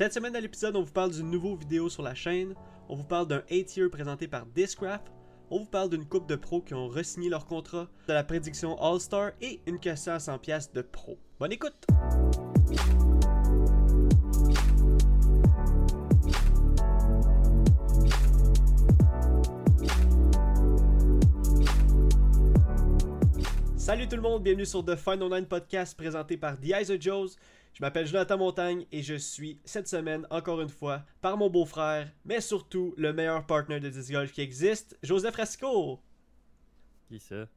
Cette semaine à l'épisode, on vous parle d'une nouvelle vidéo sur la chaîne, on vous parle d'un 8-year présenté par Discraft, on vous parle d'une coupe de pros qui ont re-signé leur contrat, de la prédiction All-Star et une question à 100$ de pro. Bonne écoute! Salut tout le monde, bienvenue sur The Final Nine Podcast présenté par The Eyes of Joes. Je m'appelle Jonathan Montagne et je suis cette semaine, encore une fois, par mon beau-frère, mais surtout le meilleur partner de disc golf qui existe, Joseph Rasco. Qui ça?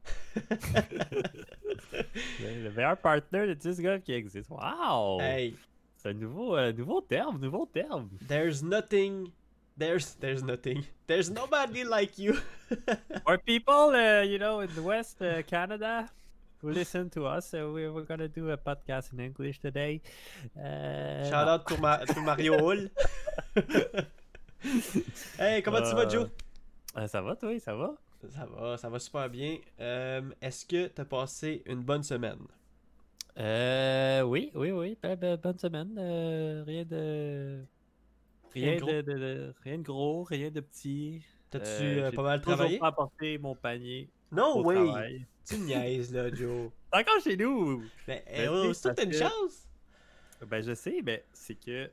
le, le meilleur partner de disc golf qui existe. Wow! Hey, C'est un nouveau, euh, nouveau terme, nouveau terme. there's nothing, there's, there's nothing, there's nobody like you. For people, uh, you know, in the West uh, Canada? Listen to us, uh, we, we're gonna do a podcast in English today. Uh, Shout out to, Ma- to Mario Hull. hey, comment tu vas, Joe? euh, ça va, toi? Ça va? Ça va, ça va super bien. Euh, Est-ce que t'as passé une bonne semaine? Euh, oui, oui, oui. Ben, ben, bonne semaine. euh, rien de. Rien Rien de rien de gros, rien de petit. T'as-tu Euh, j'ai pas mal toujours travaillé? pas apporté mon panier Non, oui. travail. Tu niaises, là, Joe. C'est encore chez nous! Ben, eh, oh, c'est toute une chance. Ben, je sais, mais c'est que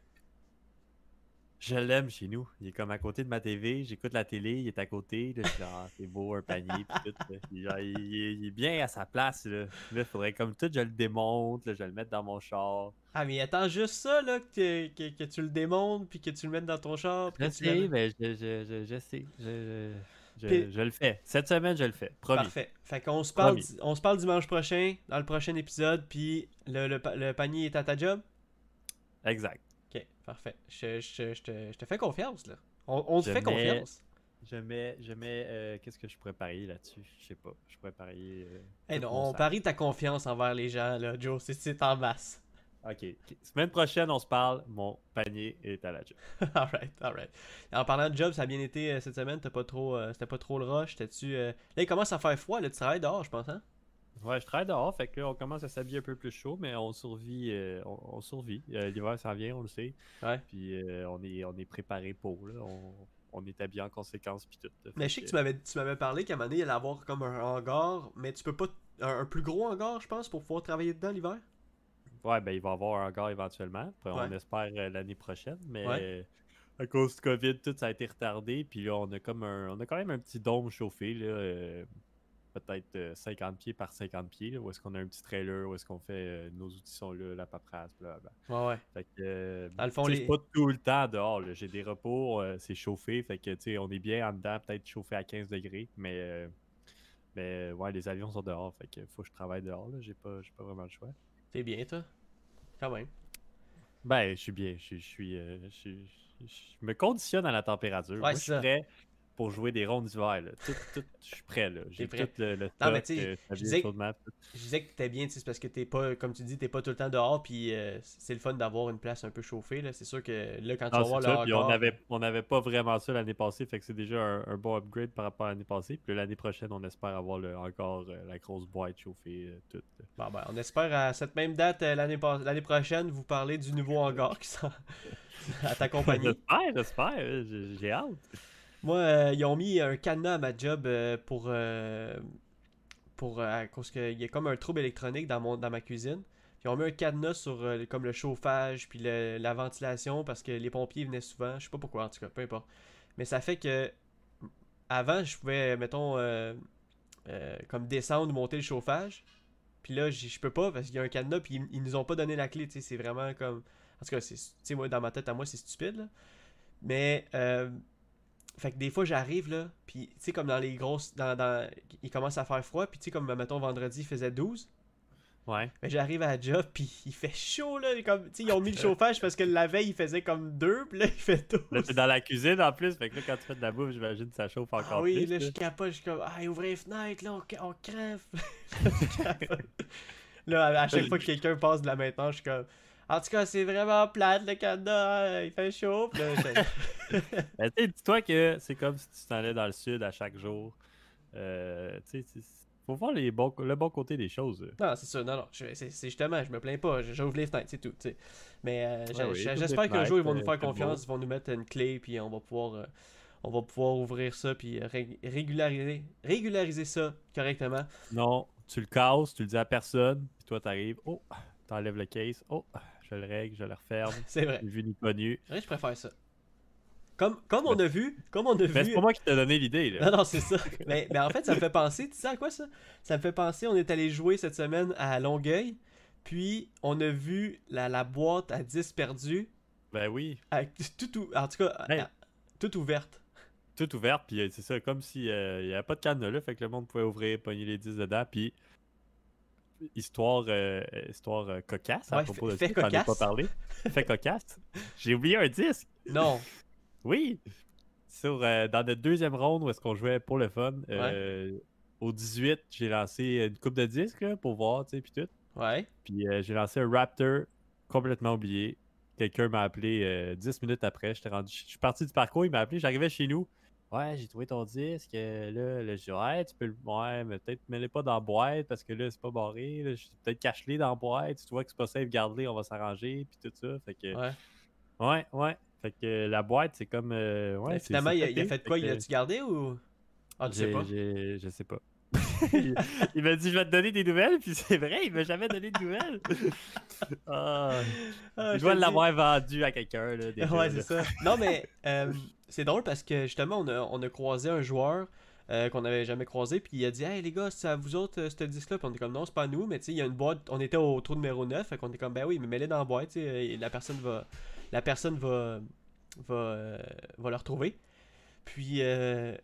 je l'aime chez nous. Il est comme à côté de ma TV, j'écoute la télé, il est à côté. Là, je suis là, Ah, c'est beau, un panier, pis tout. Il, genre, il- il est- bien à sa place. Là, il faudrait comme tout, je le démonte, là, je le mette dans mon char. Ah, mais attends juste ça, là, que, que, que tu le démontes, puis que tu le mettes dans ton char. Je sais, mais je, je, je, je sais. Je, je, le fais. Cette semaine, je le fais. Promis. Parfait. Fait qu'on se parle, on se parle dimanche prochain, dans le prochain épisode, puis le, le, pa- le panier est à ta job? Exact. Ok, parfait. Je, je, je, te, je te fais confiance, là. On, on te fait mets- confiance. Je mets. Je mets euh, Qu'est-ce que je pourrais parier là-dessus? Je sais pas. Je pourrais parier. euh, Eh non, on parie ta confiance envers les gens, là, Joe. C'est- C'est en masse. Ok. Semaine prochaine, on se parle. Mon panier est à la job. alright, alright. En parlant de job, ça a bien été euh, cette semaine. T'as pas trop, euh, c'était pas trop le rush. T'as-tu. euh, Là, il commence à faire froid. Là, tu travailles dehors, je pense, hein? Ouais, je travaille dehors, fait que là, on commence à s'habiller un peu plus chaud, mais on survit. on, on survit. L'hiver s'en vient, on le sait. Ouais. Puis on est on est préparé pour. Là. On, on est habillé en conséquence puis tout. là. Mais je sais que tu m'avais, tu m'avais parlé qu'à un moment donné, il allait avoir comme un hangar, mais tu peux pas. Un, un plus gros hangar, je pense, pour pouvoir travailler dedans l'hiver? Ouais, ben il va y avoir un hangar éventuellement. On espère euh, l'année prochaine, mais Ouais. euh, à cause du COVID, tout ça a été retardé. Puis là, on a comme un, on a quand même un petit dôme chauffé là. euh, Peut-être euh, 50 pieds par 50 pieds, là, où est-ce qu'on a un petit trailer, où est-ce qu'on fait euh, nos outils sont là, la paperasse, blablabla. Ouais, ouais. Fait que, euh, Dans le fond, tu sais, les- c'est pas tout le temps dehors. J'ai des repos, euh, c'est chauffé. Fait que, tu sais, on est bien en dedans, peut-être chauffé à 15 degrés. Mais, euh, mais euh, ouais, les avions sont dehors. Fait que faut que je travaille dehors. J'ai pas, j'ai pas vraiment le choix. T'es bien, toi? Quand même. Ben, je suis bien. Je suis- je suis, euh, je suis- je me conditionne à la température. Moi, je c'est suis prêt pour jouer des rondes d'hiver. Tout, tout, je suis prêt. J'ai tout le, le Non, mais euh, je disais. Je disais que t'étais bien, c'est parce que t'es pas, comme tu dis, t'es pas tout le temps dehors, puis euh, c'est le fun d'avoir une place un peu chauffée. C'est sûr que là, quand tu vas voir le puis on hangar- avait, on n'avait pas vraiment ça l'année passée, fait que c'est déjà un, un bon upgrade par rapport à l'année passée. Puis l'année prochaine, on espère avoir le, encore euh, la grosse boîte chauffée, toute. Bon, ben, on espère à cette même date l'année prochaine vous parler du nouveau hangar qui s'en à ta compagnie. J'espère, j'espère, j'ai hâte. Moi, euh, ils ont mis un cadenas à ma job euh, pour euh, pour euh, à cause qu'il y a comme un trouble électronique dans mon dans ma cuisine. Ils ont mis un cadenas sur comme le chauffage puis la ventilation parce que les pompiers venaient souvent. Je sais pas pourquoi en tout cas, peu importe. Mais ça fait que avant je pouvais mettons comme descendre ou monter le chauffage. Puis là, je peux pas parce qu'il y a un cadenas puis ils, ils nous ont pas donné la clé, c'est vraiment comme en tout cas, moi dans ma tête à moi c'est stupide là. Mais fait que des fois, j'arrive là, puis tu sais, comme dans les grosses. Dans, dans, il commence à faire froid, puis tu sais, comme mettons vendredi, il faisait 12. Ouais. Mais j'arrive à la job, puis il fait chaud là. Comme, tu sais, ils ont mis le chauffage parce que la veille, il faisait comme 2, puis là, il fait 12. Là, t'es dans la cuisine en plus, fait que là, quand tu fais de la bouffe, j'imagine que ça chauffe encore Ah oui, plus. là, là. je capote, je suis comme, ah, ouvrez les fenêtres, là, on, on crève. Là, à chaque fois que quelqu'un passe de la maintenance, je suis comme, en tout cas, c'est vraiment plate le cadenas, hein, il fait chaud. Ben, dis-toi que c'est comme si tu t'en allais dans le sud à chaque jour. Euh, tu sais, faut voir les bons, le bon côté des choses. Non, c'est ça. Non, non. C'est justement, je me plains pas. J'ouvre les fenêtres, c'est tout. Mais euh, oui, j'espère qu'un jour, ils vont nous euh, faire confiance. Ils vont nous mettre une clé, puis on va pouvoir, euh, on va pouvoir ouvrir ça, puis euh, ré- régulariser, régulariser ça correctement. Non, tu le casses, tu le dis à personne, puis toi t'arrives, oh, t'enlèves le case, oh, je le règle, je le referme, C'est vrai. vu ni connu. Ouais, je préfère ça. Comme, comme on a vu, comme on a Mais vu. c'est pas moi qui t'ai donné l'idée. Non, non, c'est ça. mais, mais en fait, ça me fait penser, tu sais à quoi ça? Ça me fait penser, on est allé jouer cette semaine à Longueuil, puis on a vu la, la boîte à 10 perdus, Ben oui, avec tout, ou- en tout cas, à- toute ouverte. tout ouverte, puis euh, c'est ça, comme si euh, il y avait pas de cadenas là, fait que le monde pouvait ouvrir, pogner les 10 dedans, puis histoire, euh, histoire euh, cocasse à Ouais, propos de fait- ça, ai pas cocasse. parlé. fait cocasse. J'ai oublié un disque. Non. Oui! Sur, euh, dans notre deuxième ronde où est-ce qu'on jouait pour le fun, euh, au 18, j'ai lancé une coupe de disques là, pour voir, tu sais, puis tout. Ouais. Puis euh, j'ai lancé un Raptor complètement oublié. Quelqu'un m'a appelé euh, 10 minutes après. J'étais rendu... Je suis parti du parcours, il m'a appelé, j'arrivais chez nous. Ouais, j'ai trouvé ton disque. euh, Là, là je dis, ouais, tu peux le. Ouais, mais peut-être mets-le pas dans la boîte parce que là, c'est pas barré. là. Je dis, Peut-être cache-les dans la boîte. Si tu vois que c'est pas safe, garde-les, on va s'arranger. Puis tout ça. Fait que. Ouais. Ouais, ouais. Fait que euh, la boîte, c'est comme. euh, ouais, finalement, il a, il a pété. fait quoi? Il que l'a-tu gardé ou? Ah, tu sais pas? Je sais pas. il il m'a dit, je vais te donner des nouvelles. Puis c'est vrai, il m'a jamais donné de nouvelles. Ah, Ah, je dis. l'avoir vendu à quelqu'un. là, déjà, Ouais, c'est ça. Non, mais euh, c'est drôle parce que justement, on a, on a croisé un joueur euh, qu'on n'avait jamais croisé, puis il a dit Hey les gars, c'est à vous autres euh, ce disque-là. Puis on est comme Non, c'est pas nous, mais tu sais, il y a une boîte. On était au trou numéro 9, fait qu'on est comme Ben oui, mais mets-les dans la boîte, sais, et la personne va. La personne va. va, euh, va le retrouver. Puis euh,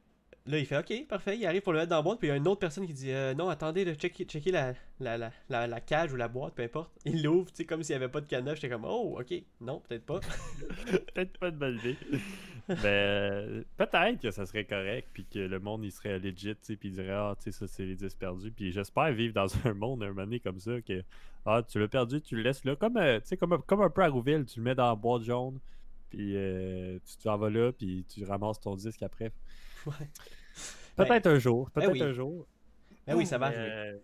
là, il fait Ok, parfait, il arrive pour le mettre dans la boîte, puis il y a une autre personne qui dit Euh, Non, attendez, là, checker, checker la, la, la, la, cage ou la boîte, peu importe. Il l'ouvre, tu sais, comme s'il n'y avait pas de cadenas. J'étais comme Oh, ok, non, peut-être pas. Peut-être pas de bonne. ben, euh, peut-être que ça serait correct, puis que le monde il serait legit, puis il dirait ah, tu sais, ça c'est les 10 perdus. Puis j'espère vivre dans un monde un moment donné comme ça, que ah, tu l'as perdu, tu le laisses là, comme, euh, tu sais, comme, un- comme un peu à Rouville, tu le mets dans la boîte jaune, puis euh, tu t'en vas là, puis tu ramasses ton disque après. Ouais. Peut-être un jour, ben peut-être oui. un jour. Ben oui, ça va arriver.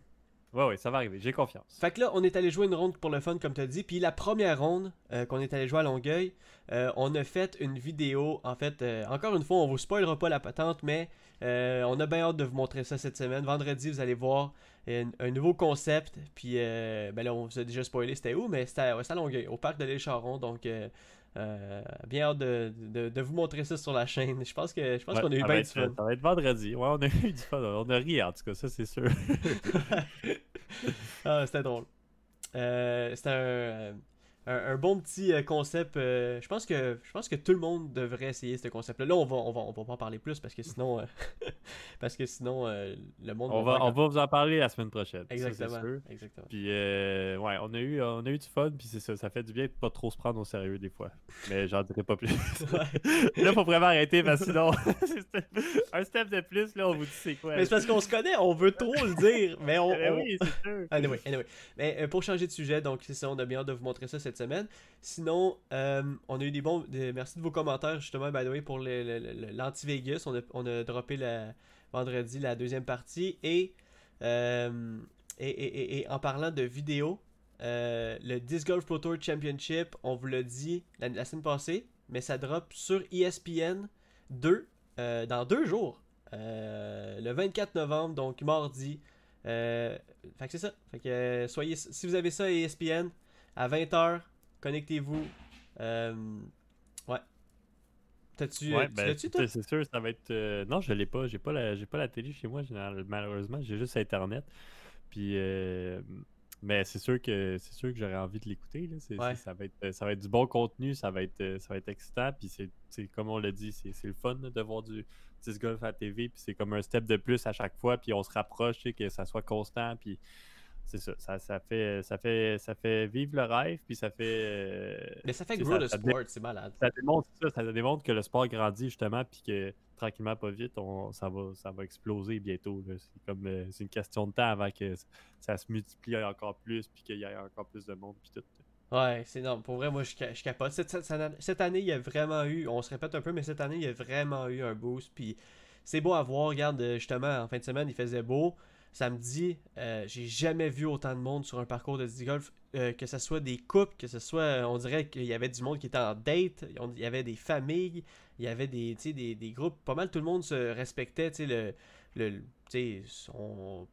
Ouais, ouais, ça va arriver, j'ai confiance. Fait que là, on est allé jouer une ronde pour le fun, comme tu as dit. Puis la première ronde euh, qu'on est allé jouer à Longueuil, euh, on a fait une vidéo. En fait, euh, encore une fois, on vous spoilera pas la patente, mais on a bien hâte de vous montrer ça cette semaine. Vendredi, vous allez voir un, nouveau concept. Puis ben là, on vous a déjà spoilé c'était où, mais c'était à, ouais, c'était à Longueuil, au parc de l'île Charon. Donc, euh, bien hâte de, de- de vous montrer ça sur la chaîne. Je pense que je pense Ouais, qu'on a eu bien du fun. ça va être vendredi. Ouais, on a eu du fun. On a ri en tout cas, ça c'est sûr. ah, c'était drôle. Euh, c'était un, un, un bon petit euh, concept. euh, je pense que je pense que tout le monde devrait essayer ce concept-là. Là, on va, on va, on va pas en parler plus parce que sinon, euh, parce que sinon, euh, le monde. on, va va, on va vous en parler la semaine prochaine. ça, Exactement. sûr. Exactement. Puis ouais, on a eu on a eu du fun, puis c'est ça, ça fait du bien de pas trop se prendre au sérieux des fois. Mais j'en dirai pas plus. Ouais. là, faut vraiment arrêter parce que sinon, un step de plus, là, on vous dit c'est quoi. Mais c'est parce qu'on se connaît, on veut trop le dire, mais on. Eh on- oui, c'est sûr. Anyway, anyway. Mais pour changer de sujet, donc c'est ça, on a bien hâte de vous montrer ça cette semaine. Sinon, euh, on a eu des bons. merci de vos commentaires, justement, by the way, pour l'anti-Vegas. On a, on a droppé la, vendredi la deuxième partie. Et, euh, et, et- en parlant de vidéo, euh, le Disc Golf Pro Tour Championship, on vous l'a dit la, semaine passée, mais ça drop sur ESPN 2 euh, dans deux jours. Le 24 novembre, donc mardi. Euh, fait que c'est ça. Fait que soyez, si vous avez ça à E ESPN, à 20h, connectez-vous. Euh, ouais. T'as-tu. Ouais, tu ben, c'est sûr, ça va être. euh, Non, je l'ai pas. J'ai pas la, j'ai pas la télé chez moi, malheureusement. J'ai juste Internet. Puis, euh, mais c'est sûr que c'est sûr que j'aurais envie de l'écouter. Ouais. Ça va être, ça va être du bon contenu, ça va être, euh, ça va être excitant. Puis c'est, comme on l'a dit, c'est le fun là, de voir du disc golf à la TV. Puis c'est comme un step de plus à chaque fois. Puis on se rapproche, tu sais, que ça soit constant. Puis c'est ça, ça, ça fait, ça fait, ça fait vivre le rêve. Puis ça fait. euh, Mais ça fait grow le sport, c'est malade. ça démontre ça, ça démontre que le sport grandit justement, puis que tranquillement, pas vite, on, ça, va, ça va exploser bientôt. C'est comme euh, c'est une question de temps avant que ça se multiplie encore plus, puis qu'il y ait encore plus de monde, puis tout. Ouais, c'est non. Pour vrai, moi, je, je capote. Cette, cette- cette- cette année, il y a vraiment eu, on se répète un peu, mais cette année, il y a vraiment eu un boost. Puis c'est beau à voir. Regarde, euh, justement, en fin de semaine, il faisait beau. Samedi, euh, j'ai jamais vu autant de monde sur un parcours de disc golf. euh, que ce soit des couples, que ce soit, on dirait qu'il y avait du monde qui était en date, il y avait des familles, il y avait des, des, des groupes, pas mal tout le monde se respectait, tu sais, le, le,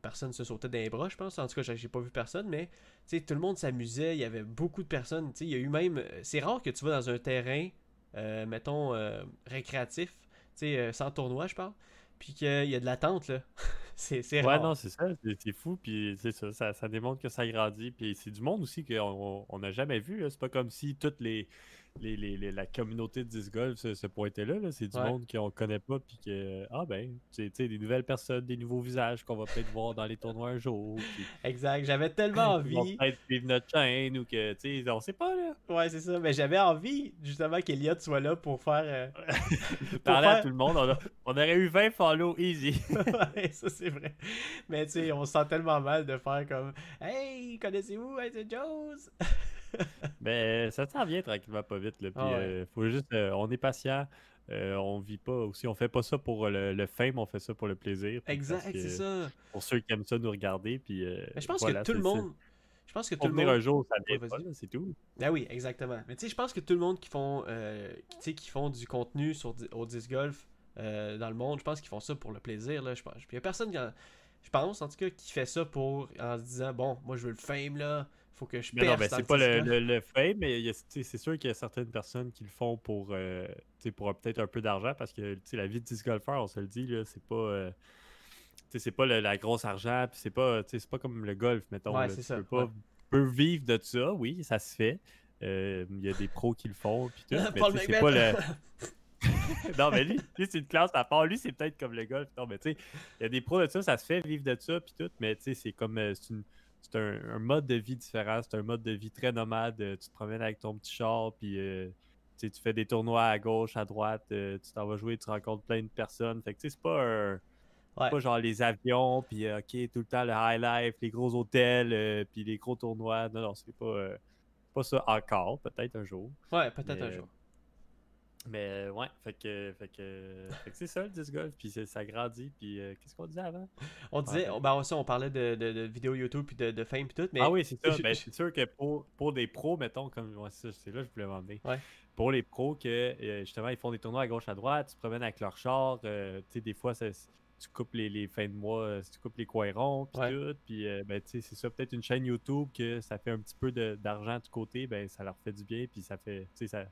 personne se sautait les bras, je pense, en tout cas, j'ai pas vu personne, mais tout le monde s'amusait, il y avait beaucoup de personnes, il y a eu même, c'est rare que tu vas dans un terrain, euh, mettons, euh, récréatif, euh, sans tournoi, je parle, puis qu'il y a de l'attente, là. c'est Ouais, rare. non, c'est ça, c'est fou, puis c'est ça, ça, ça démontre que ça grandit, puis c'est du monde aussi qu'on on n'a jamais vu, c'est pas comme si toutes les, les, les- les- la communauté de disc golf se, se pointait là, là. c'est du Ouais. monde qu'on connaît pas, puis que, ah ben, c'est tu sais, des nouvelles personnes, des nouveaux visages qu'on va peut-être voir dans les tournois un jour, Exact, j'avais tellement envie. peut-être suivre notre chaîne, ou que, tu sais, on sait pas, là, Ouais, c'est ça. Mais j'avais envie, justement, qu'Eliott soit là pour faire. euh, parler à faire- tout le monde, on, a- on aurait eu 20 follow easy. ouais, ça, c'est vrai. Mais tu sais, on se sent tellement mal de faire comme Hey, connaissez-vous Hey, c'est Joe's? Mais ça s'en vient tranquillement pas vite. Là, puis, Ah ouais. euh, faut juste, euh, on est patient. euh, on vit pas aussi. On fait pas ça pour le, le fame, on fait ça pour le plaisir. Exact, c'est ça. Pour ceux qui aiment ça nous regarder. Puis, euh, Mais je pense voilà, que tout le monde. Je pense que tout le monde. un jour, ça vient pas, c'est tout. Ah oui, exactement. Mais tu sais, je pense que tout le monde qui font, euh, qui, font du contenu sur, au disc golf euh, dans le monde, je pense qu'ils font ça pour le plaisir. Là, je pense. Puis il y a personne qui en- je pense en tout cas, qui fait ça pour en se disant bon, moi je veux le fame là, faut que je non, dans c'est pas le, golf. le, le fame, mais c'est sûr qu'il y a certaines personnes qui le font pour, euh, pour peut-être un peu d'argent parce que la vie de disc golfeur, on se le dit, c'est pas. euh, c'est pas le- la grosse argent, puis c'est pas, pas comme le golf, mettons. Ouais, là. Tu ça, peux pas ouais. peux vivre de ça, oui, ça se fait. Euh, Il y a des pros qui le font, puis tout. mais c'est pas le. Non, mais lui, lui c'est une classe à part. Lui, c'est peut-être comme le golf. Non, mais tu sais, il y a des pros de ça, ça se fait vivre de ça, puis tout. Mais tu sais, c'est comme. euh, une- c'est un, un mode de vie différent. C'est un mode de vie très nomade. Euh, Tu te promènes avec ton petit char, puis euh, tu fais des tournois à gauche, à droite. euh, tu t'en vas jouer, tu rencontres plein de personnes. Fait que tu sais, c'est pas un. Ouais. Pas genre les avions, puis euh, ok, tout le temps le high life, les gros hôtels, puis les gros tournois. Non, non, c'est pas, euh, pas ça encore, peut-être un jour. Ouais, peut-être un jour. Mais euh, ouais, fait que, fait que, c'est ça le disc golf, puis ça grandit, puis euh, qu'est-ce qu'on disait avant? On disait, on, ben, aussi, on parlait de, de, de vidéos YouTube puis de, de fame puis tout, mais ah oui, c'est ça, je- ben, je- c'est sûr que pour, pour des pros, mettons, comme ouais, c'est là que je voulais m'emmener. Ouais. Pour les pros, que euh, justement, ils font des tournois à gauche, à droite, tu te promènes avec leur char, euh, tu sais, des fois, ça- tu coupes les, les fins de mois, tu coupes les coins ronds, puis Ouais. tout, puis ben, tu sais, c'est ça, peut-être une chaîne YouTube que ça fait un petit peu de- d'argent de côté, ben, ça leur fait du bien, puis ça fait, tu sais, ça,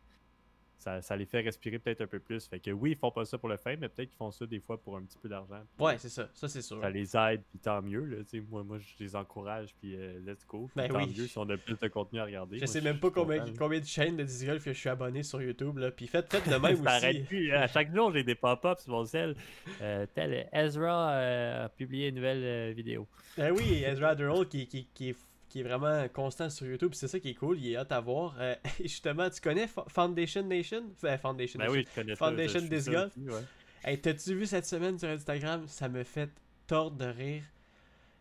ça, ça les fait respirer peut-être un peu plus. Fait que oui, ils font pas ça pour le fame, mais peut-être qu'ils font ça des fois pour un petit peu d'argent. ouais, c'est ça, ça c'est sûr. ça les aide, puis tant mieux. Là, moi, moi, je les encourage, puis euh, let's go. Ben tant oui. mieux si on a plus de contenu à regarder. Je Moi, sais même pas combien, combien de chaînes de disc golf que je suis abonné sur YouTube là, puis faites, faites le même Ça arrête aussi. plus. hein. À chaque jour, j'ai des pop-ups sur mon cell. Euh, tel Ezra euh, a publié une nouvelle vidéo. Ben oui, Ezra Durrell qui, qui, qui, est, qui est vraiment constant sur YouTube, c'est ça qui est cool, il est hâte à voir. Euh, justement, tu connais Fo- Foundation Nation? Euh, Foundation Ben Nation. oui, je connais. Foundation Disc ça Golf. ouais. Hey, t'as-tu vu cette semaine sur Instagram? Ça me fait tordre de rire.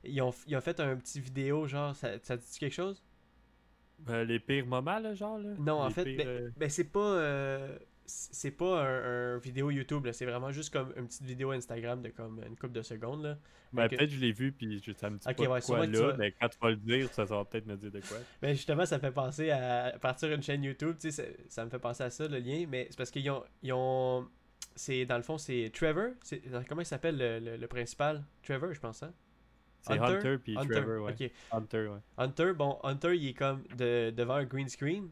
Ils ont, ils ont fait un petit vidéo, genre, ça, ça dit quelque chose? Euh, les pires moments, là, genre là? Non, en fait, pires, ben, euh, ben, c'est pas. C'est pas un, un vidéo YouTube, c'est vraiment juste comme une petite vidéo Instagram de comme une couple de secondes. Là. ben, peut-être que je l'ai vu, puis je- ça me dit Ok, pas ouais, quoi là, vas- mais quand tu vas le dire, ça, ça va peut-être me dire de quoi. Mais justement, ça fait penser à partir une chaîne YouTube, tu sais, ça, ça me fait penser à ça, le lien, mais c'est parce qu'ils ont. Ils ont c'est dans le fond, c'est Trevor. Comment il s'appelle le, le- le principal? Trevor, je pense, hein? C'est Hunter? Hunter, puis Hunter, Trevor, ouais. Hunter, ouais. Hunter, bon, Hunter, il est comme de, devant un green screen.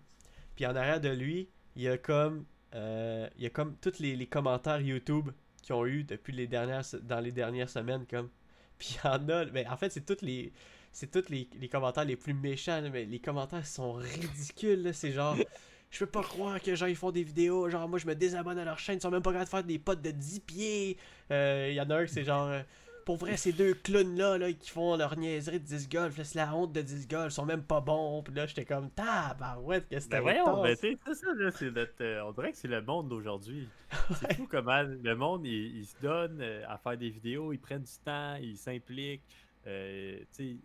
Puis en arrière de lui, il y a comme, euh, il y a comme tous les, les commentaires YouTube qu'ils ont eu depuis les dernières, dans les dernières semaines, comme. Puis il y en a, mais en fait, c'est tous les, c'est tous les, les commentaires les plus méchants, là, mais les commentaires sont ridicules, c'est genre. Je peux pas croire que genre ils font des vidéos, genre moi je me désabonne à leur chaîne, ils sont même pas capables de faire des potes de 10 pieds. Euh, Il y en a un c'est genre euh, pour vrai ces deux clowns là, qui font leur niaiserie de disc golf, là, c'est la honte de disc golf, ils sont même pas bons. Puis là j'étais comme tabarouette qu'est-ce que Ben c'était voyons, ben c'est ça, là, c'est notre, euh, on dirait que c'est le monde d'aujourd'hui. C'est fou comment le monde, il, il se donne euh, à faire des vidéos, ils prennent du temps, ils s'impliquent, euh, tu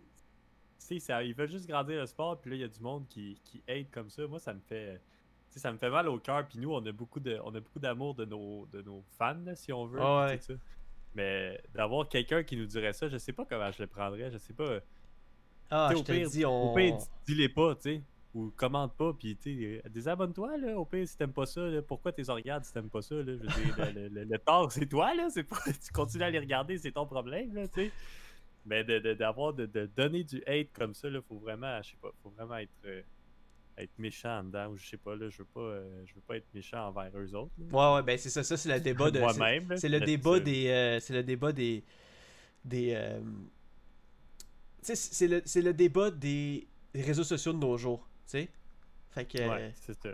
sais, ça- ils veulent juste grandir le sport, puis là, il y a du monde qui, qui aide comme ça. Moi, ça me fait, ça me fait mal au cœur, puis nous, on a beaucoup de, on a beaucoup d'amour de nos, de nos fans, là, si on veut. Ah ouais. ça. Mais d'avoir quelqu'un qui nous dirait ça, je sais pas comment je le prendrais. Je sais pas. Ah, Tu sais, je au te pire- dis, on. Au pire, dis- dis-les pas, tu sais. Ou commente pas, puis tu désabonne-toi, là. Au pire, si t'aimes pas ça, là, pourquoi t'es regardes si t'aimes pas ça, là? Je veux dire, le, le- le- le tort, c'est toi, là. C'est pas. Tu continues à les regarder, c'est ton problème, là, tu sais. Mais de, de- d'avoir, de, de donner du hate comme ça, là, faut vraiment, je sais pas, faut vraiment être, euh, être méchant en dedans, ou je sais pas, là, je veux pas, euh, je veux pas être méchant envers eux autres. là. Ouais, ouais, ben c'est ça, ça c'est le débat de. c'est- Moi-même. C'est le débat des. euh, c'est le débat des. Des. euh, c'est le, c'est le débat des, des réseaux sociaux de nos jours. Tu sais? Fait que. Ouais, c'est ça.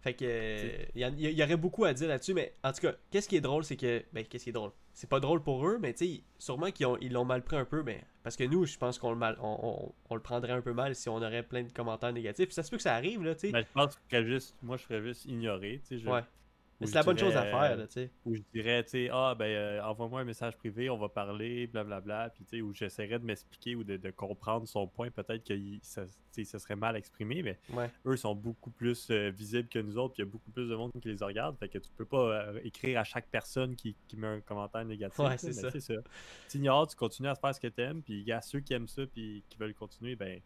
Fait que. Il y, y aurait beaucoup à dire là-dessus, mais en tout cas, qu'est-ce qui est drôle, c'est que. Ben, qu'est-ce qui est drôle? C'est pas drôle pour eux, mais tu sais, sûrement qu'ils ont- ils l'ont mal pris un peu, mais. Parce que nous, je pense qu'on le, mal, on, on- on le prendrait un peu mal si on aurait plein de commentaires négatifs. Ça se peut que ça arrive, là, tu sais. Mais je pense que je ferais juste, moi, je ferais juste ignorer, tu sais. je- Ouais. Mais c'est la bonne chose à faire, là, tu sais. Où je dirais, tu sais, ah, ben, euh, envoie-moi un message privé, on va parler, blablabla. Puis, tu sais, où j'essaierais de m'expliquer ou de, de comprendre son point. Peut-être que ça, tu ça serait mal exprimé, mais Ouais. eux sont beaucoup plus euh, visibles que nous autres. Puis, il y a beaucoup plus de monde qui les regarde. Fait que tu peux pas euh, écrire à chaque personne qui, qui met un commentaire négatif. Ouais, c'est ça. C'est ça. Tu ignores, tu continues à faire ce que t'aimes. Puis, il y a ceux qui aiment ça, puis qui veulent continuer, ben.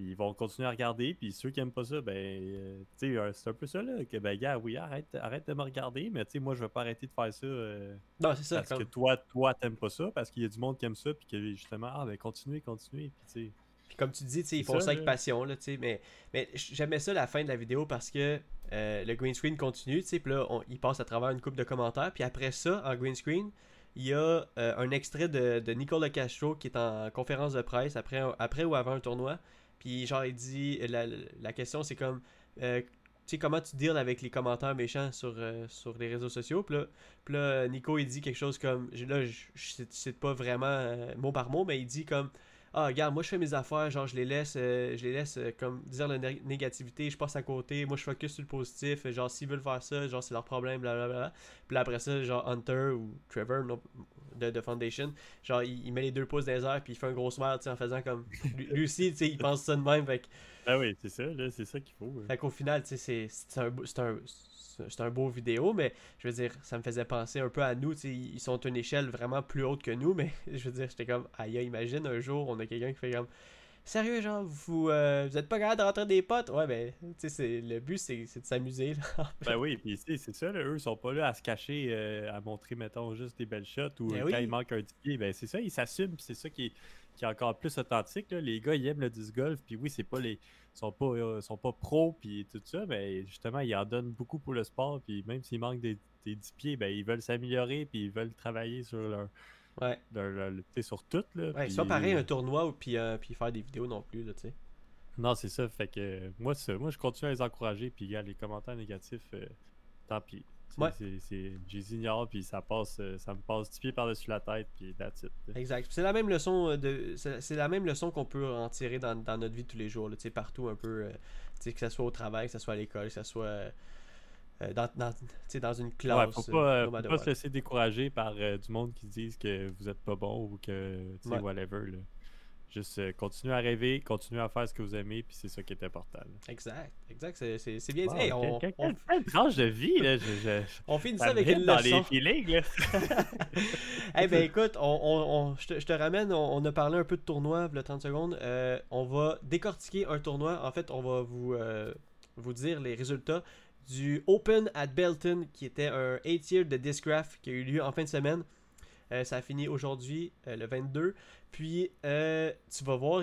Ils vont continuer à regarder, puis ceux qui aiment pas ça, ben, euh, tu sais, c'est un peu ça, là, que, ben, gars, oui, arrête, arrête de me regarder, mais tu sais, moi, je vais pas arrêter de faire ça euh, Non, c'est ça. parce comme- que toi, toi, t'aimes pas ça, parce qu'il y a du monde qui aime ça, puis que justement, ah, ben, continuez, continuez, puis tu sais. Puis comme tu dis, tu sais, ils font ça, avec passion, là, tu sais, mais, mais j'aimais ça la fin de la vidéo parce que euh, le green screen continue, tu sais, puis là, on- il passe à travers une coupe de commentaires, puis après ça, en green screen, il y a un extrait de, de Nicolas Castro qui est en conférence de presse après, après ou avant un tournoi, puis genre, il dit, la, la question c'est comme, euh, tu sais, comment tu deals avec les commentaires méchants sur, euh, sur les réseaux sociaux, puis là, Nico, il dit quelque chose comme, là, je je cite- pas vraiment euh, mot par mot, mais il dit comme, ah regarde moi je fais mes affaires genre je les laisse euh, je les laisse comme dire la né- négativité je passe à côté moi je focus sur le positif genre s'ils veulent faire ça genre c'est leur problème blablabla puis là, après ça genre Hunter ou Trevor non, de, de Foundation genre il, il met les deux pouces dans les airs puis il fait un gros smile tu sais en faisant comme lui, aussi tu sais il pense ça de même fait, Ah oui, c'est ça, là, c'est ça qu'il faut. hein. fait qu'au final tu sais c'est c'est un, un un beau vidéo, mais je veux dire, ça me faisait penser un peu à nous. tu sais, Ils sont à une échelle vraiment plus haute que nous, mais je veux dire, j'étais comme, aïe, imagine un jour, on a quelqu'un qui fait comme, Sérieux, genre, vous, euh, vous êtes pas capable de rentrer des potes? Ouais, ben, tu sais, c'est- le but, c'est de s'amuser, là. Ben oui, puis c'est ça, là, eux sont pas là à se cacher, euh, à montrer, mettons, juste des belles shots ou Ben oui. quand il manque un 10 pieds, ben c'est ça, ils s'assument, c'est ça qui est, qui est encore plus authentique. Là. Les gars, ils aiment le disc golf, puis oui, c'est pas les. Ils sont pas, euh, sont pas pros, puis tout ça, mais justement, ils en donnent beaucoup pour le sport, puis même s'il manque des, des 10 pieds, ben ils veulent s'améliorer, puis ils veulent travailler sur leur. Ouais. tu sur tout, là. Ouais, pas pareil un tournoi ou puis, euh, puis faire des vidéos non plus, là, tu sais. Non, c'est ça. Fait que euh, moi, c'est- moi, je continue à les encourager. Puis, gars, les commentaires négatifs, euh, tant pis. Ouais. Je les ignore, puis ça passe, euh, ça me passe 10 pieds par-dessus la tête, puis that's it. Exact. C'est la même leçon de c'est c'est la même leçon qu'on peut en tirer dans, dans notre vie de tous les jours, là, tu sais, partout un peu, tu sais, que ce soit au travail, que ce soit à l'école, que ce soit euh, dans, une classe. Ouais, faut euh, pas, euh, faut pas se laisser décourager par du monde qui disent que vous êtes pas bon ou que, tu sais, Ouais. whatever. Là. Juste continuez à rêver, continuez à faire ce que vous aimez, puis c'est ça qui est important. là. Exact, exact, c'est- bien dit. Hey, on, quelle tranche de vie, là. Je, je- on finit ça avec une dans leçon. les feelings, là. Eh ben écoute, on, on- je, te, je te ramène, on, on a parlé un peu de tournoi, le 30 secondes. Euh, on va décortiquer un tournoi. En fait, on va vous, euh, vous dire les résultats du Open at Belton, qui était un 8 year de Discraft qui a eu lieu en fin de semaine. Euh, ça a fini aujourd'hui, euh, le 22. Puis, euh, tu vas voir,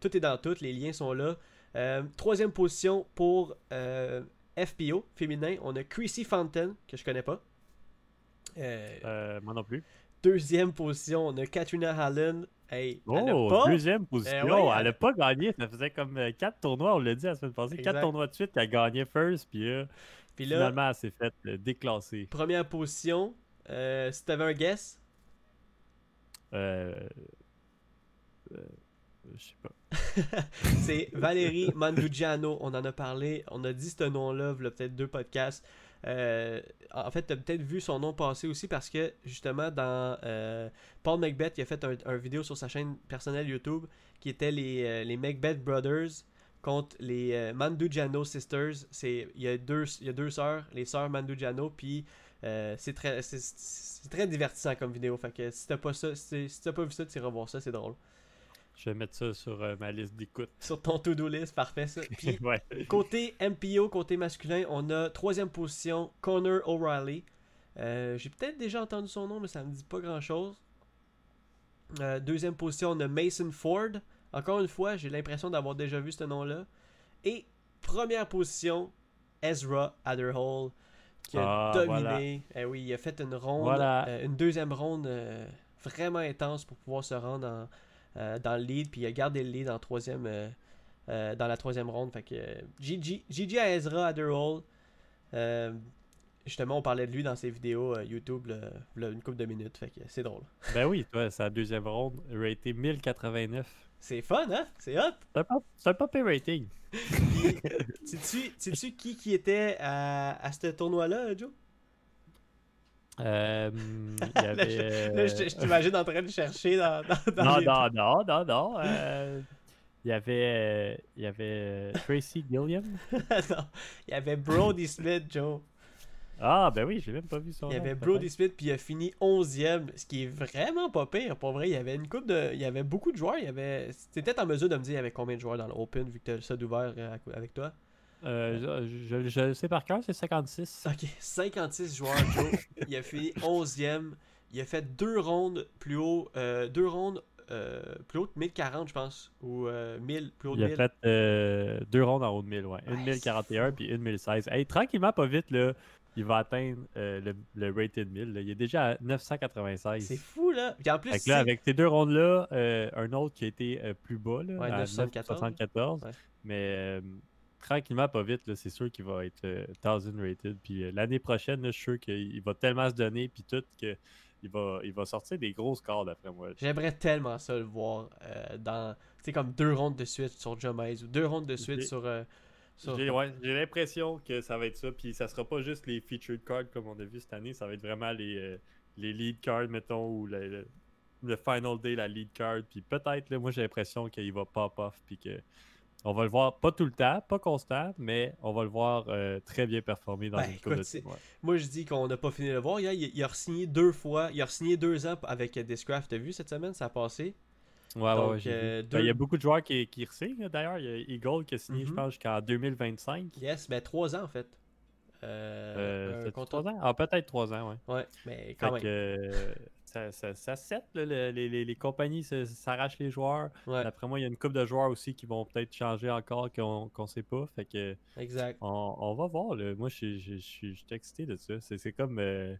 tout est dans tout, les liens sont là. Troisième position pour FPO féminin, on a Chrissy Fountain, que je connais pas. Moi non plus. Deuxième position, on a Katrina Hallen. Hey, elle a Oh, pas. deuxième position. Eh ouais, elle elle- a pas gagné. Ça faisait comme 4 tournois, on l'a dit la semaine passée. 4 Exact. tournois de suite qu'elle gagnait first. Puis là, finalement, elle s'est faite euh, déclasser. première position. euh, si t'avais un guess, Euh, euh, je sais pas. c'est Valérie Mandugiano. On en a parlé. On a dit ce nom-là, il y a peut-être deux podcasts. Euh, en fait, tu as peut-être vu son nom passer aussi parce que justement, dans euh, Paul Macbeth, il a fait un, vidéo sur sa chaîne personnelle YouTube qui était les, euh, les Macbeth Brothers contre les Mandugiano Sisters. Il, y a deux, il y a deux sœurs, les sœurs Mandugiano, puis c'est très, c'est- très divertissant comme vidéo. Fait que si t'as pas ça, si t'as pas vu ça, tu iras voir ça, c'est drôle. Je vais mettre ça sur euh, ma liste d'écoute. Sur ton to-do list, parfait ça. Puis ouais. Côté MPO, côté masculin, on a troisième position Connor O'Reilly. Euh, J'ai peut-être déjà entendu son nom, mais ça me dit pas grand chose. deuxième position, on a Mason Ford. Encore une fois, j'ai l'impression d'avoir déjà vu ce nom-là. Et première position, Ezra Adderhall, qui a Ah, dominé. Eh oui, il a fait une ronde, Voilà. euh, une deuxième ronde euh, vraiment intense pour pouvoir se rendre en- euh, dans le lead, puis il a gardé le lead en troisième, euh, euh, dans la troisième ronde. Fait que GG, GG à Ezra. Euh, justement, on parlait de lui dans ses vidéos YouTube là, là, une couple de minutes. Fait que c'est drôle. Ben oui, toi, c'est la deuxième ronde, raté 1089. C'est fun, hein? C'est hot! C'est un pay rating. Sais-tu qui, qui était à, à ce tournoi-là, Joe? Euh, y avait. je, là, je- je t'imagine en train de chercher dans, dans, dans Non, les- non, non, non, non. euh, Il y avait, euh, il y avait Tracy Gilliam. Non, il y avait Brody Smith, Joe. Ah, ben oui, j'ai même pas vu son Il y avait. Brody Smith, puis il a fini 11e, ce qui est vraiment pas pire. Pour vrai, il y avait une coupe de. Il y avait beaucoup de joueurs. Il y avait. C'était peut-être en mesure de me dire il y avait combien de joueurs dans l'Open, vu que tu as ça d'ouvert avec toi? Euh, je, je, je le sais par cœur, c'est 56. Ok, 56 joueurs, Joe. il a fini 11e. Il a fait deux rondes plus haut. euh, deux rondes euh, plus haut de 1040, je pense. Ou euh, 1000, plus haut de Il a 1000. fait euh, deux rondes en haut de 1000, ouais. Une Ouais, 1041 puis une 1016. Hey, tranquillement, pas vite, là, il va atteindre le, le rated 1000. là. Il est déjà à 996. C'est fou, là. Puis en plus, Fait tu que là, sais- avec ces deux rondes-là, un autre qui a été plus bas, là, Ouais, à 974. 974. Ouais. Mais tranquillement, pas vite, c'est sûr qu'il va être euh, 1000 rated. Puis euh, l'année prochaine, là, je suis sûr qu'il va tellement se donner, puis tout, que il va, il va sortir des gros scores d'après moi. J'aimerais tellement ça le voir euh, dans. Tu sais, comme deux rondes de suite sur Jomez ou deux rondes de suite sur. euh, sur- J'ai ouais, l'impression que ça va être ça, puis ça sera pas juste les featured cards comme on a vu cette année, ça va être vraiment les, euh, les lead cards, mettons, ou le, le- le final day, la lead card, puis peut-être, là, moi j'ai l'impression qu'il va pop off, puis que on va le voir pas tout le temps, pas constant, mais on va le voir euh, très bien performer dans Ben, une écoute, de. Moi, je dis qu'on n'a pas fini de le voir. Il, a- il a re-signé deux fois. Il a re-signé deux ans avec Discraft. T'as vu cette semaine Ça a passé? Ouais, ouais, Donc, euh, Ben, il y a beaucoup de joueurs qui, qui re-signent, là, d'ailleurs. Il y a Eagle qui a signé, je Mhm. pense, jusqu'en 2025. Yes, ben trois ans en fait. Euh, Euh, trois ans? Ah, peut-être trois ans, ouais. Ouais, mais quand Fait même. que, euh, ça, ça, ça set, là, le- les, les, les compagnies s'arrachent les joueurs. Ouais, D'après moi, il y a une couple de joueurs aussi qui vont peut-être changer encore qu'on qu'on sait pas. Fait que exact. on, on va voir. Là. Moi, je suis- je je suis je suis excité de ça. C'est comme, euh,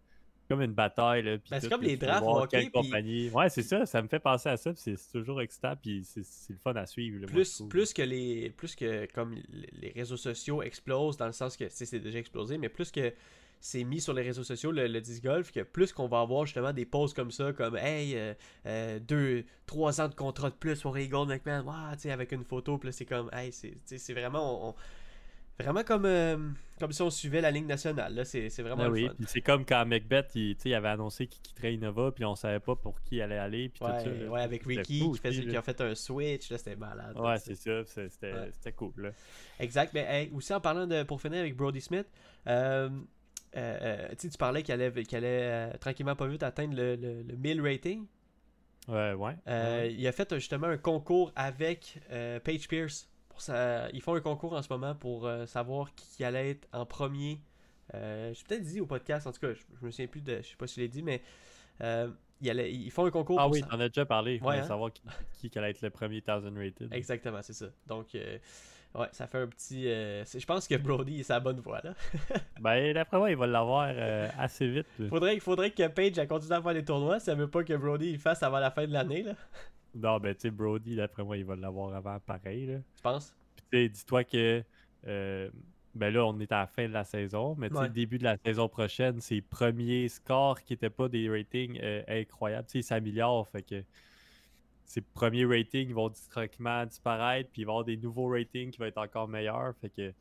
comme une bataille. Ben, c'est comme les drafts hockey, puis- compagnie. Ouais, c'est ça. Ça me fait penser à ça. C'est toujours excitant. Puis c'est le fun à suivre. là, Plus, plus que les plus que comme les réseaux sociaux explosent dans le sens que c'est déjà explosé mais plus que c'est mis sur les réseaux sociaux le, le disc golf que plus qu'on va avoir justement des posts comme ça comme hey euh, euh, deux trois ans de contrat de plus pour Eagle McMahon Ouah, tu sais avec une photo puis c'est comme hey c'est vraiment on- on- vraiment comme euh, comme si on suivait la ligne nationale c'est vraiment Ah oui, c'est comme quand Macbeth, il, avait annoncé qu'il quitterait Innova, puis on savait pas pour qui il allait aller, puis tout ça. Ouais, là. ouais, avec Ricky qui, faisait- qui a fait un switch, là, c'était malade. Ouais, c'est ça, c'était Ouais. cool. Là. Exact. Mais hey, aussi en parlant de pour finir avec Brody Smith, euh, euh, euh, tu parlais qu'il allait, qu'il allait euh, tranquillement pas vite atteindre le, le, le 1000 rating. Ouais, ouais. Ouais. Il a fait justement un concours avec Paige Pierce. Pour sa... Ils font un concours en ce moment pour savoir qui, allait être en premier. J'ai peut-être dit au podcast, en tout cas, je, je me souviens plus de. Je sais pas si je l'ai dit, mais ils font un concours Ah pour oui, sa- t'en as déjà parlé. Ouais, hein? savoir qui, qui, qui allait être le premier 1000 rated. Exactement, c'est ça. Donc, euh, ouais, ça fait un petit. euh, je pense que Brody est sa bonne voie là. Ben, d'après moi, il va l'avoir euh, assez vite. Faudrait, faudrait que Paige elle continue à faire les tournois. Ça veut pas que Brody il fasse avant la fin de l'année, là. Non, ben, tu sais, Brody, d'après moi, il va l'avoir avant pareil. Là. Tu penses? Puis, tu sais, dis-toi que. euh, ben là, on est à la fin de la saison, mais tu sais, Ouais. le début de la saison prochaine, ses premiers scores qui n'étaient pas des ratings incroyables, tu sais, ils s'améliorent. Fait que ses premiers ratings vont tranquillement disparaître, puis il va y avoir des nouveaux ratings qui vont être encore meilleurs. Fait que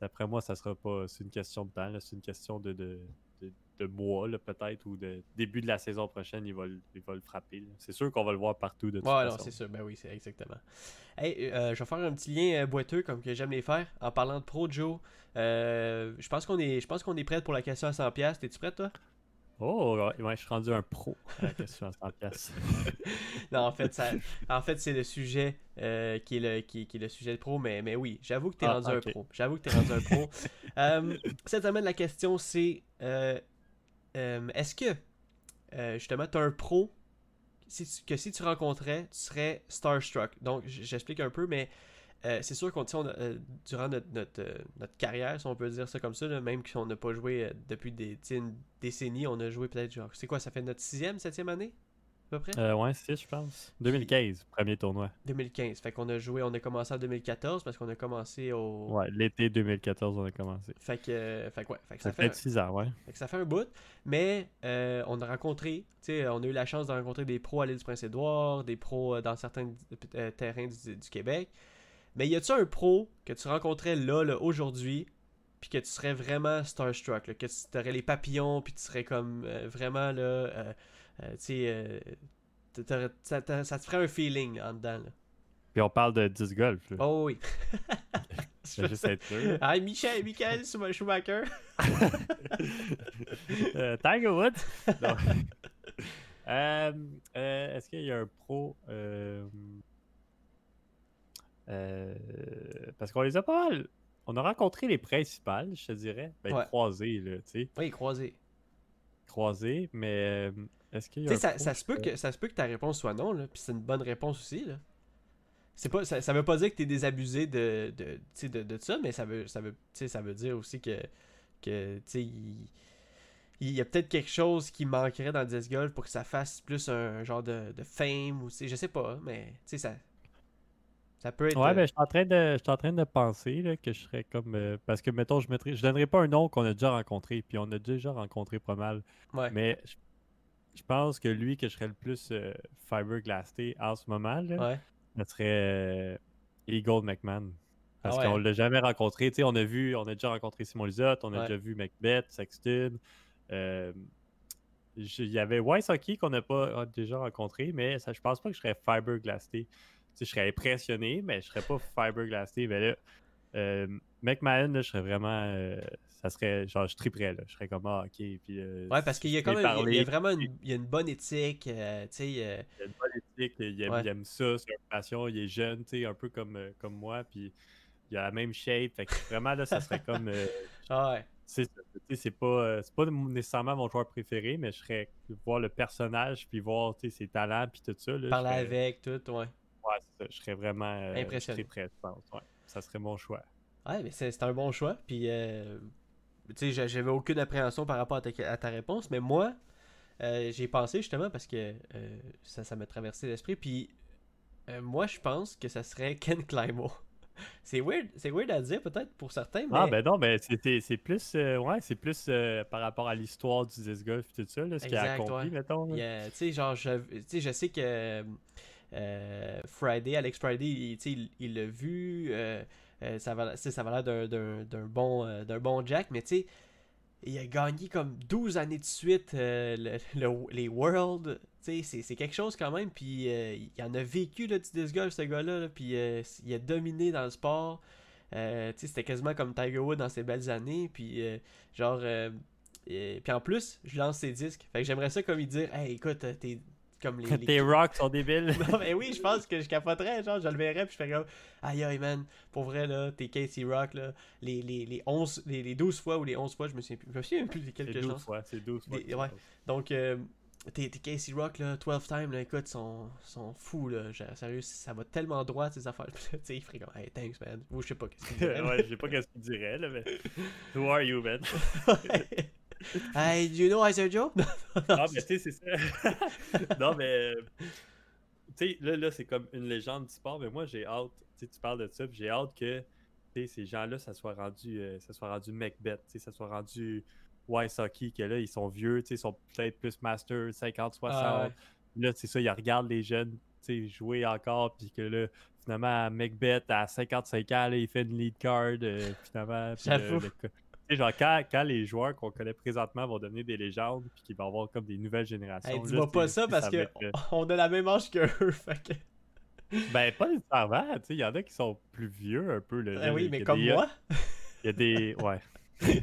d'après moi, ça sera pas. C'est une question de temps, c'est une question de, de, de- de mois, peut-être, ou de début de la saison prochaine, il va, le- il va le frapper. C'est sûr qu'on va le voir partout de toute Ouais, non, façon. c'est sûr. Ben oui, c'est exactement. Hey, euh, je vais faire un petit lien euh, boiteux comme que j'aime les faire. En parlant de Pro Joe, euh, je pense qu'on est, je pense qu'on est prêt pour la question à 100$. T'es-tu prêt, toi? Oh, ouais, je suis rendu un pro à la question à 100 piastres. Non, en fait, ça, en fait c'est le sujet euh, qui, est le, qui, qui est le sujet de pro, mais, mais oui, j'avoue que t'es Ah, rendu un pro. J'avoue que t'es rendu un pro. Euh, cette semaine, la question, c'est euh, euh, est-ce que, euh, justement, t'as un pro si tu- que si tu rencontrais, tu serais starstruck? Donc, j'explique un peu, mais euh, c'est sûr qu'on euh, durant notre, notre, euh, notre carrière, si on peut dire ça comme ça, là, même si on n'a pas joué euh, depuis des, une décennie, on a joué peut-être genre, c'est quoi, ça fait notre sixième, septième année à peu près? Euh, ouais, c'est je pense. 2015, premier tournoi. 2015. Fait qu'on a joué, on a commencé en 2014 parce qu'on a commencé au. Ouais, l'été 2014, on a commencé. Fait que, fait que ouais, fait que Ça ça, fait 6 ans, ouais. fait que ça fait un bout. Mais euh, on a rencontré, tu sais, on a eu la chance de rencontrer des pros à l'île du Prince-Édouard, des pros dans certains terrains du, du Québec. Mais y a-tu un pro que tu rencontrais là, là aujourd'hui, puis que tu serais vraiment starstruck, là, que tu aurais les papillons, puis tu serais comme euh, vraiment là, euh, euh, tu sais, ça, te ferait un feeling en dedans. Là. Puis on parle de 10 golf. là. Oh oui. Je veux juste être sûr. Ah, Michel, Michael Schuma- Schumacher. Tiger Woods. Est-ce qu'il y a un pro euh, Parce qu'on les a pas mal. On a rencontré les principales, je te dirais. Ben, Ouais. croisés, là, tu sais. Oui, croisé. Croisés, mais euh, est-ce qu'il y a ça, se peut que, ça se peut que ta réponse soit non, là, puis c'est une bonne réponse aussi, là. C'est pas, ça, ça veut pas dire que t'es désabusé de, de, de, de ça, mais ça veut, ça veut, ça veut dire aussi que, que tu sais, il, il y a peut-être quelque chose qui manquerait dans disc golf pour que ça fasse plus un genre de, de fame ou, je sais pas, mais, tu sais, ça, ça peut être... Ouais, euh, ben, je suis en train de, je suis en train de penser là, que je serais comme. euh, parce que, mettons, je mettrais. Je donnerais pas un nom qu'on a déjà rencontré, puis on a déjà rencontré pas mal. ouais. Mais je, je pense que lui que je serais le plus euh, fiberglassé en ce moment, là, ouais. ça serait euh, Eagle McMahon. Parce Ah ouais. qu'on l'a jamais rencontré. Tu sais, on a vu, on a déjà rencontré Simon Lizotte, on a déjà vu Macbeth, Sexton. Il y avait Weiss Hockey qu'on n'a pas euh, déjà rencontré, mais ça, je pense pas que je serais fiberglassé. Je serais impressionné, mais je serais pas fiberglassé. Mais là, euh, McMahon, là, je serais vraiment. euh, ça serait. Genre, je triperais, là. Je serais comme, ah, ok. Puis, euh, Ouais, parce qu'il y a quand même, il y a- y vraiment une, il y a une bonne éthique, euh, tu sais, Il a une bonne éthique, il aime, Ouais. il aime ça, c'est une passion, il est jeune, tu sais, un peu comme, comme moi, puis il a la même shape, fait que vraiment, là, ça serait comme, ah ouais. c'est pas, pas nécessairement mon joueur préféré, mais je serais, voir le personnage, puis voir, ses talents, puis tout ça, là, Parler serais- avec, tout, ouais. Ouais, c'est ça, je serais vraiment, euh, Impressionné. prêt, je pense, ouais, ça serait mon choix. Ouais, mais c'est un bon choix. Puis, euh, tu sais, j'a- j'avais aucune appréhension par rapport à ta, à ta réponse. Mais moi, euh, j'ai pensé justement parce que euh, ça, ça m'a traversé l'esprit. Puis, moi, je pense que ça serait Ken Climo. c'est weird, c'est weird à dire peut-être pour certains, mais Ah, ben non, ben c'était- c'est plus, euh, ouais, c'est plus euh, par rapport à l'histoire du disc golf, et tout ça, là, ce qu'il a accompli, ouais. mettons. tu sais, genre, je, tu sais, je sais que Friday, Alex Friday, il, l'a vu. euh, euh, ça va, ça l'air d'un- bon, euh, d'un bon Jack, mais tu sais, il a gagné comme 12 années de suite euh, le- le- les Worlds. C'est- quelque chose quand même. Puis euh, il en a vécu là, du disc golf, ce gars-là. là, puis euh, il a dominé dans le sport. Euh, c'était quasiment comme Tiger Woods dans ses belles années. Puis euh, genre. euh, puis en plus, je lance ses disques. Fait que j'aimerais ça comme il dire Hey, écoute, euh, t'es comme les. les- Tes rocks sont débiles. non, mais oui, je pense que je capoterais. Genre, je le verrais. Puis je ferais comme Aïe, aïe, man. Pour vrai, là, t'es Casey Rock. Là, les, les, les, 11, les, les 12 fois ou les 11 fois, je me souviens plus. Je me souviens plus des C'est quelques 12 chances. fois, c'est 12 fois. Des- ouais. Donc, euh, t'es t'es Casey Rock, là, 12 time, là, écoute, sont, sont fous, là. Genre, sérieux, ça va tellement droit, ces affaires. Tu sais, il ferait comme, hey, thanks, man. Ou je sais pas qu'est-ce qu'il dirait. ouais, je sais pas qu'est-ce qu'il dirait, là, mais. Who are you, man? hey, do you know Iser Joe? ah, mais tu sais, c'est ça. non, mais. Tu sais, là, là c'est comme une légende du sport, mais moi, j'ai hâte. Tu tu parles de ça, puis j'ai hâte que tu sais, ces gens-là, ça soit rendu, euh, ça soit rendu Macbeth, tu sais, ça soit rendu Wise Hockey, que là, ils sont vieux, tu sais, ils sont peut-être plus Master 50, 60. Ah, ouais. Là, c'est ça, ils regardent les jeunes tu sais, jouer encore, puis que là, finalement, Macbeth, à 55 ans, là, il fait une lead card, euh, finalement. le tu sais, genre, quand, quand les joueurs qu'on connaît présentement vont devenir des légendes, puis qu'il va y avoir comme des nouvelles générations. Hey, dis-moi pas ça parce être, euh, on a la même âge que eux. Fait que... Ben, pas nécessairement, tu sais, il y en a qui sont plus vieux un peu. Là, là, oui, mais comme des- euh, moi. Il y a des. Ouais.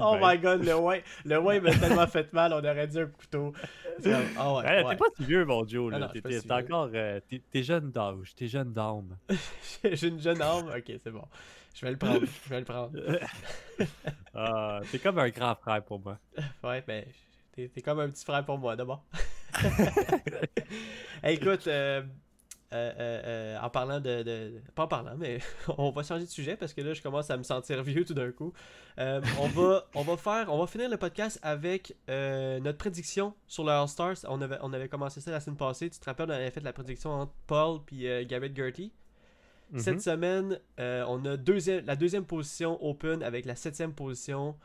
Oh même. my god, le ouais, le ouais m'a tellement fait mal, on aurait dit un couteau. Comme, Ah ouais, Ouais, ouais. T'es pas si vieux, mon Joe. Là. T'es encore. euh, t'es- T'es jeune d'âge, t'es jeune d'âme. J'ai une jeune âme. Ok, c'est bon. Je vais le prendre. Je vais le prendre. Ah, t'es comme un grand frère pour moi. Ouais, ben, t'es t'es comme un petit frère pour moi, d'abord. Hey, écoute, euh, euh, euh, en parlant de, de- Pas en parlant, mais on va changer de sujet parce que là, je commence à me sentir vieux tout d'un coup. On, va, on va faire... On va finir le podcast avec notre prédiction sur le All-Stars. On avait, on avait commencé ça la semaine passée. Tu te rappelles, on avait fait la prédiction entre Paul et euh, Cette Mhm. semaine, euh, on a deuxième, la deuxième position open avec la septième position.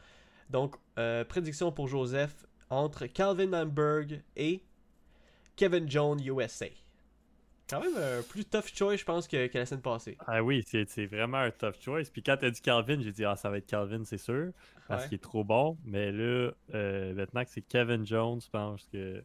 Donc, euh, prédiction pour Joseph entre Calvin Lamberg et Kevin Jones USA. Quand même un plus tough choice, je pense, que, que la semaine passée. Ah oui, c'est c'est vraiment un tough choice. Puis quand t'as dit Calvin, j'ai dit, ah, ça va être Calvin, c'est sûr. Parce Ouais. qu'il est trop bon. Mais là, euh, maintenant que c'est Kevin Jones, je pense que.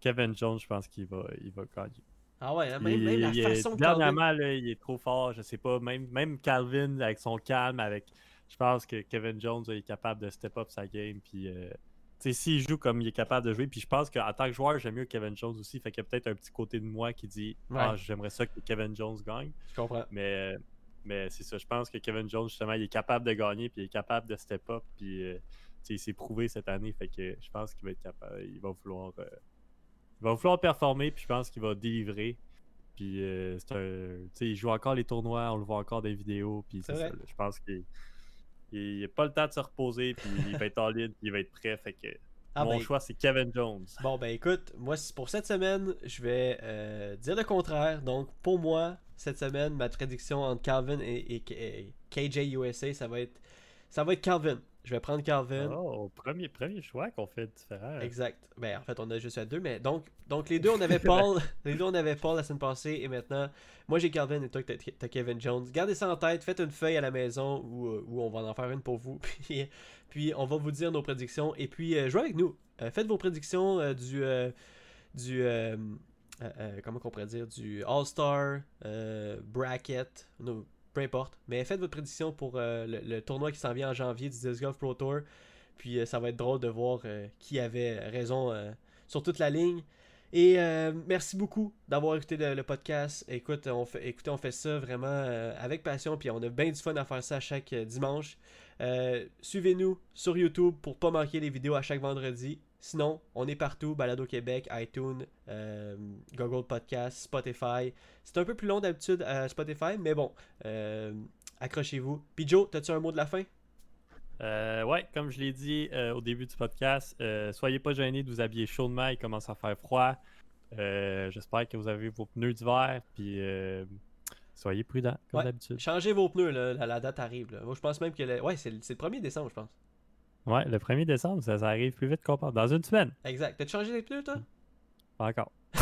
Kevin Jones, je pense qu'il va, il va gagner. Ah ouais, hein, même, Il- même la il est- façon Calvin... Dernièrement, là, il est trop fort. Je sais pas. Même, même Calvin, avec son calme, avec. Je pense que Kevin Jones est capable de step up sa game. Puis, euh, s'il joue comme il est capable de jouer. Puis, je pense qu'en tant que joueur, j'aime mieux Kevin Jones aussi. Fait qu'il y a peut-être un petit côté de moi qui dit Ah, j'aimerais ça que Kevin Jones gagne. Je comprends. Mais, mais c'est ça. Je pense que Kevin Jones, justement, il est capable de gagner. Puis, il est capable de step up. Puis, euh, il s'est prouvé cette année. Fait que je pense qu'il va être capable. Il va vouloir. euh, il va vouloir performer. Puis, je pense qu'il va délivrer. Puis euh, c'est un. Tu sais, il joue encore les tournois, on le voit encore des vidéos. Puis C'est c'est ça. vrai. là. Je pense qu'il il, a pas le temps de se reposer. Puis il va être en ligne, puis il va être prêt. Fait que Ah mon ben, choix, c'est Kevin Jones. Bon, ben écoute, moi, pour cette semaine, je vais euh, dire le contraire. Donc, pour moi, cette semaine, ma prédiction entre Calvin et, et- et KJ USA, ça va être ça va être Calvin. Je vais prendre Calvin. Oh, premier, premier choix qu'on fait différent. Exact. Ben, en fait, on a juste à deux, mais donc, donc les deux, on avait Paul. les deux, on avait Paul la semaine passée, et maintenant, moi j'ai Calvin et toi, t'as Kevin Jones. Gardez ça en tête, faites une feuille à la maison où, euh, où on va en faire une pour vous. Puis, puis on va vous dire nos prédictions, et puis euh, jouez avec nous. Euh, faites vos prédictions euh, du. du comment qu'on pourrait dire Du All-Star, Bracket, no, peu importe. Mais faites votre prédiction pour euh, le, tournoi qui s'en vient en janvier du Disc Golf Pro Tour. Puis euh, ça va être drôle de voir euh, qui avait raison sur toute la ligne. Et merci beaucoup d'avoir écouté le, podcast. Écoute, on écoutez, on fait ça vraiment avec passion. Puis on a bien du fun à faire ça chaque dimanche. Suivez-nous sur YouTube pour pas manquer les vidéos à chaque vendredi. Sinon, on est partout, Balado Québec, iTunes, euh, Google Podcast, Spotify. C'est un peu plus long d'habitude à Spotify, mais bon, euh, accrochez-vous. Puis Joe, as-tu un mot de la fin? Euh, ouais, comme je l'ai dit au début du podcast, soyez pas gênés de vous habiller chaudement, il commence à faire froid. J'espère que vous avez vos pneus d'hiver, puis soyez prudents, comme Ouais. d'habitude. Changez vos pneus, là, la, la date arrive. là. Moi, je pense même que... le- Ouais, c'est le, c'est le 1er décembre, je pense. Ouais, le 1er décembre, ça, ça arrive plus vite qu'on pense. Dans une semaine, Exact. T'as changé les pneus, toi? pas encore.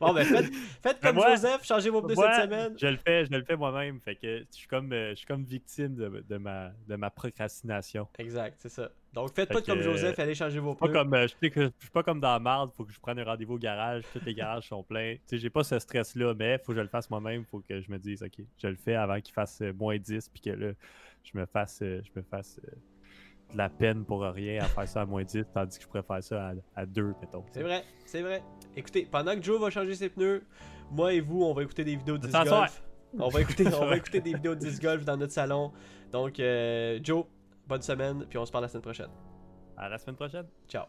Bon, ben, faites, faites comme moi- Joseph, changez vos pneus Moi, cette semaine. Je le fais, je le fais moi-même, fait que je suis comme, euh, je suis comme victime de, de ma, de ma procrastination. Exact, c'est ça. Donc, faites Fait pas comme Joseph, allez changer vos Pas pneus. comme, euh, je sais que je suis pas comme dans la marde, faut que je prenne un rendez-vous au garage, tous les garages sont pleins. Tu sais, j'ai pas ce stress-là, mais faut que je le fasse moi-même, faut que je me dise, ok, je le fais avant qu'il fasse euh, moins 10, puis que là, je me fasse, euh, je me fasse euh, de la peine pour rien à faire ça à moins 10, tandis que je pourrais faire ça à, à 2, mettons. C'est vrai, c'est vrai. Écoutez, pendant que Joe va changer ses pneus, moi et vous, on va écouter des vidéos de disc golf. On va écouter, on va écouter des vidéos de disc golf dans notre salon. Donc, euh, Joe, bonne semaine, puis on se parle la semaine prochaine. À la semaine prochaine. Ciao.